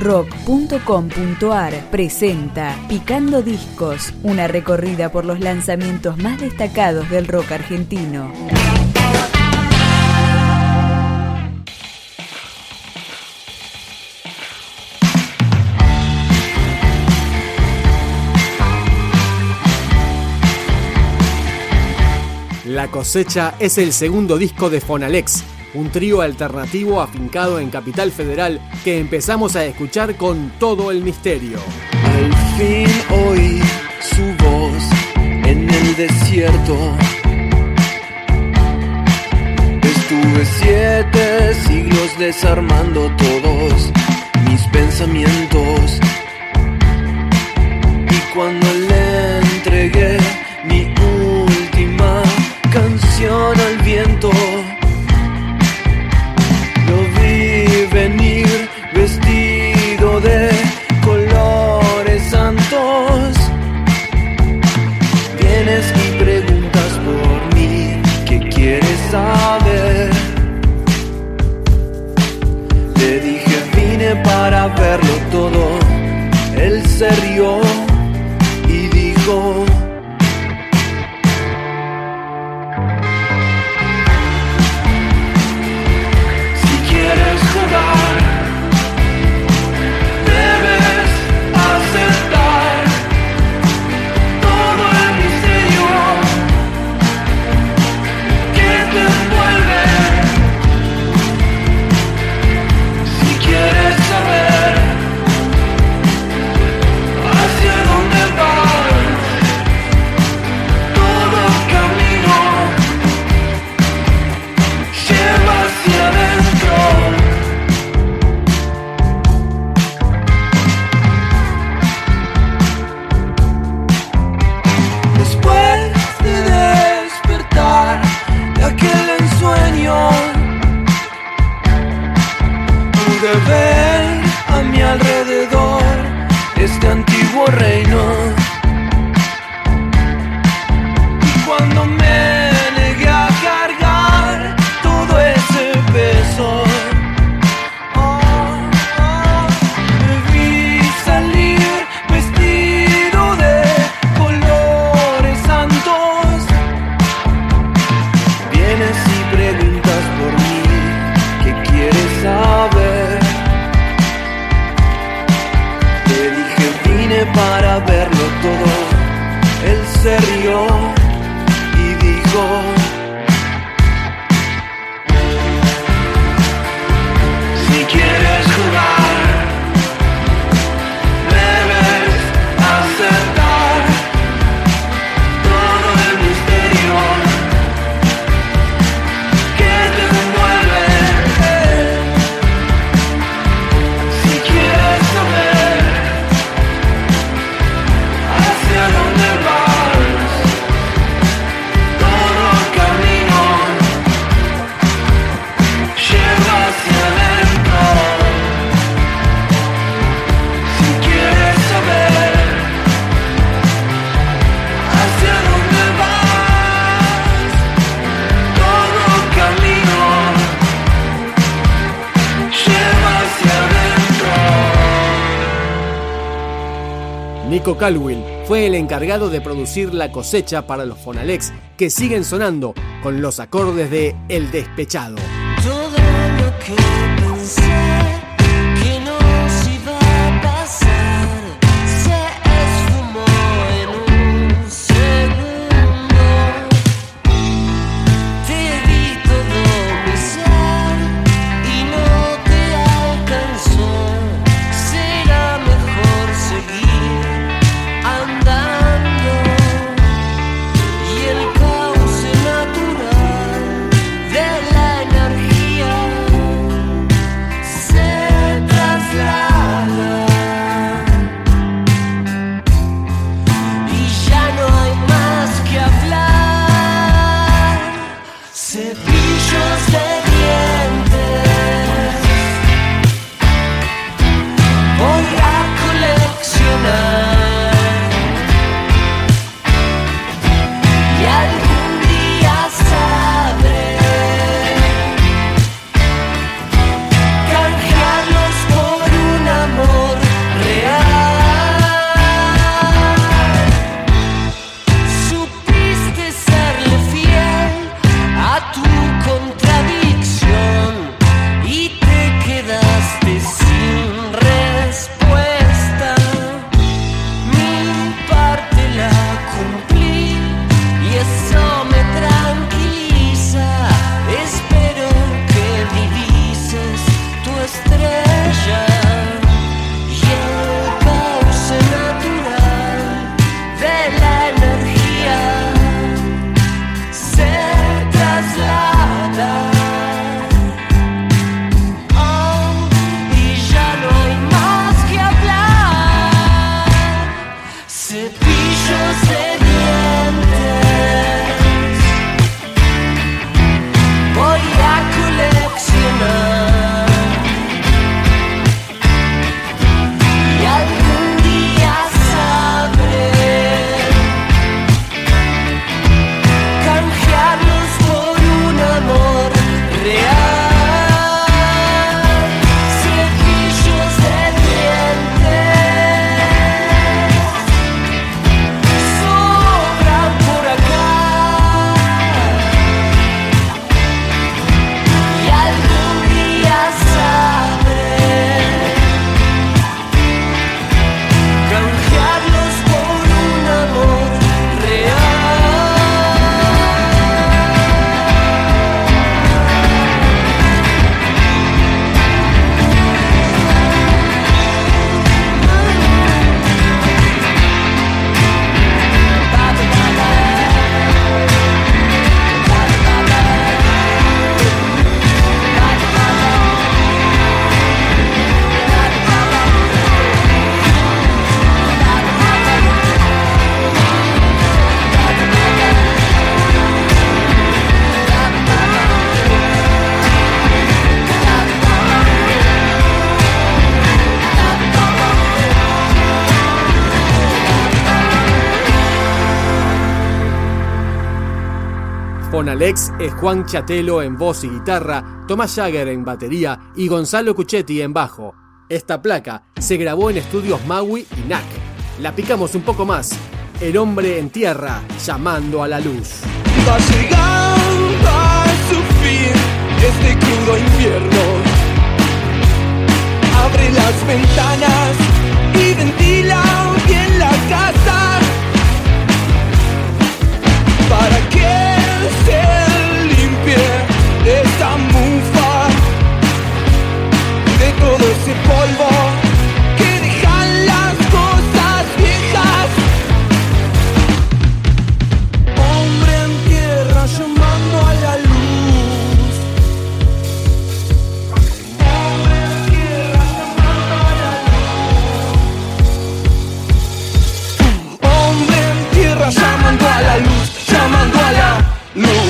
rock.com.ar presenta Picando Discos, una recorrida por los lanzamientos más destacados del rock argentino. La cosecha es el segundo disco de Fonalex un trío alternativo afincado en Capital Federal que empezamos a escuchar con todo el misterio. Al fin oí su voz en el desierto. Estuve siete siglos desarmando todos mis pensamientos. Y cuando el never Calwill fue el encargado de producir la cosecha para los Fonalex, que siguen sonando con los acordes de El Despechado. Fonalex es Juan Chatelo en voz y guitarra, Tomás Jagger en batería y Gonzalo Cuchetti en bajo. Esta placa se grabó en estudios Maui y NAC. La picamos un poco más. El hombre en tierra llamando a la luz. Va llegando a su fin este crudo invierno. Abre las ventanas y la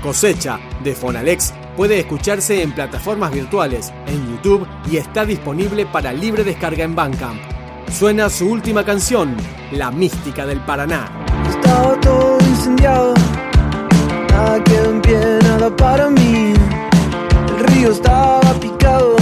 Cosecha de Fonalex puede escucharse en plataformas virtuales, en YouTube y está disponible para libre descarga en Bandcamp. Suena su última canción, La Mística del Paraná. Estaba todo incendiado, nada quedó en pie, nada para mí. El río estaba picado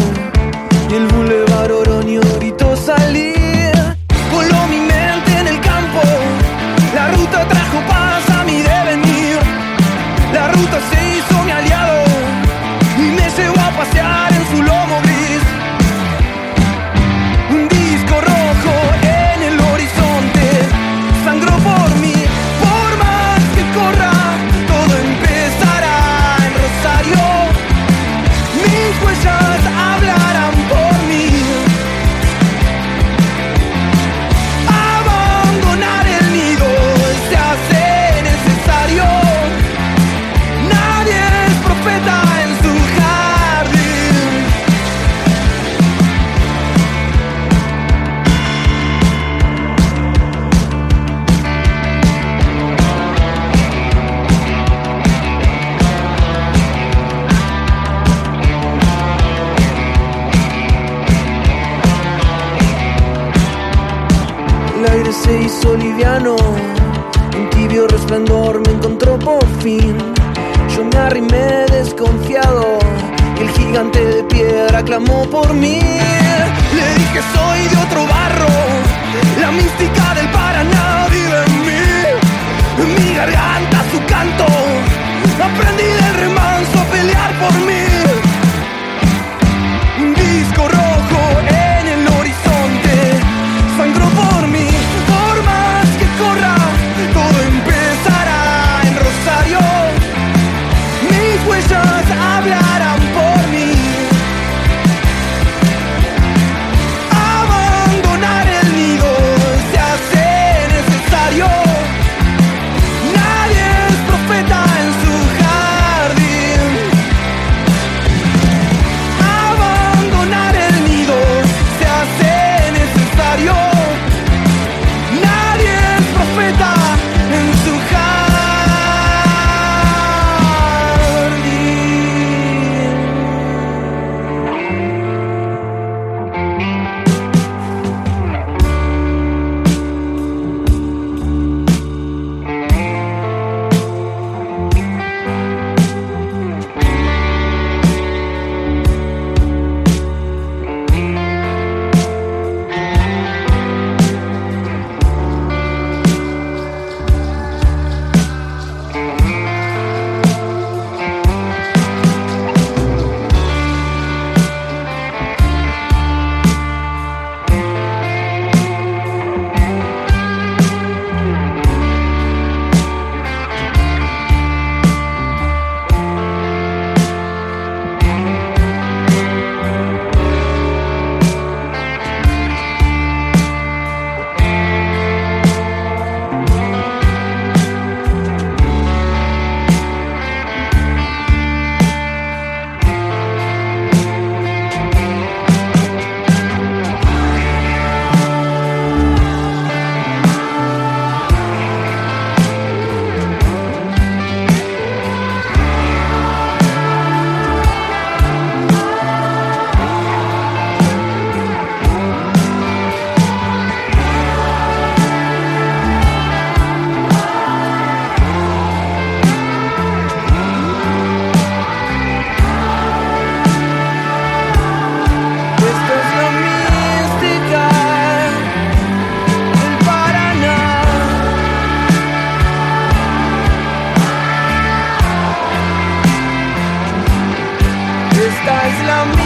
se hizo liviano, un tibio resplandor me encontró por fin. Yo me arrimé desconfiado, y el gigante de piedra clamó por mí. Le dije soy de otro barro, la mística del Paraná vive en mí. Mi garganta su canto, aprendí esta es la mía.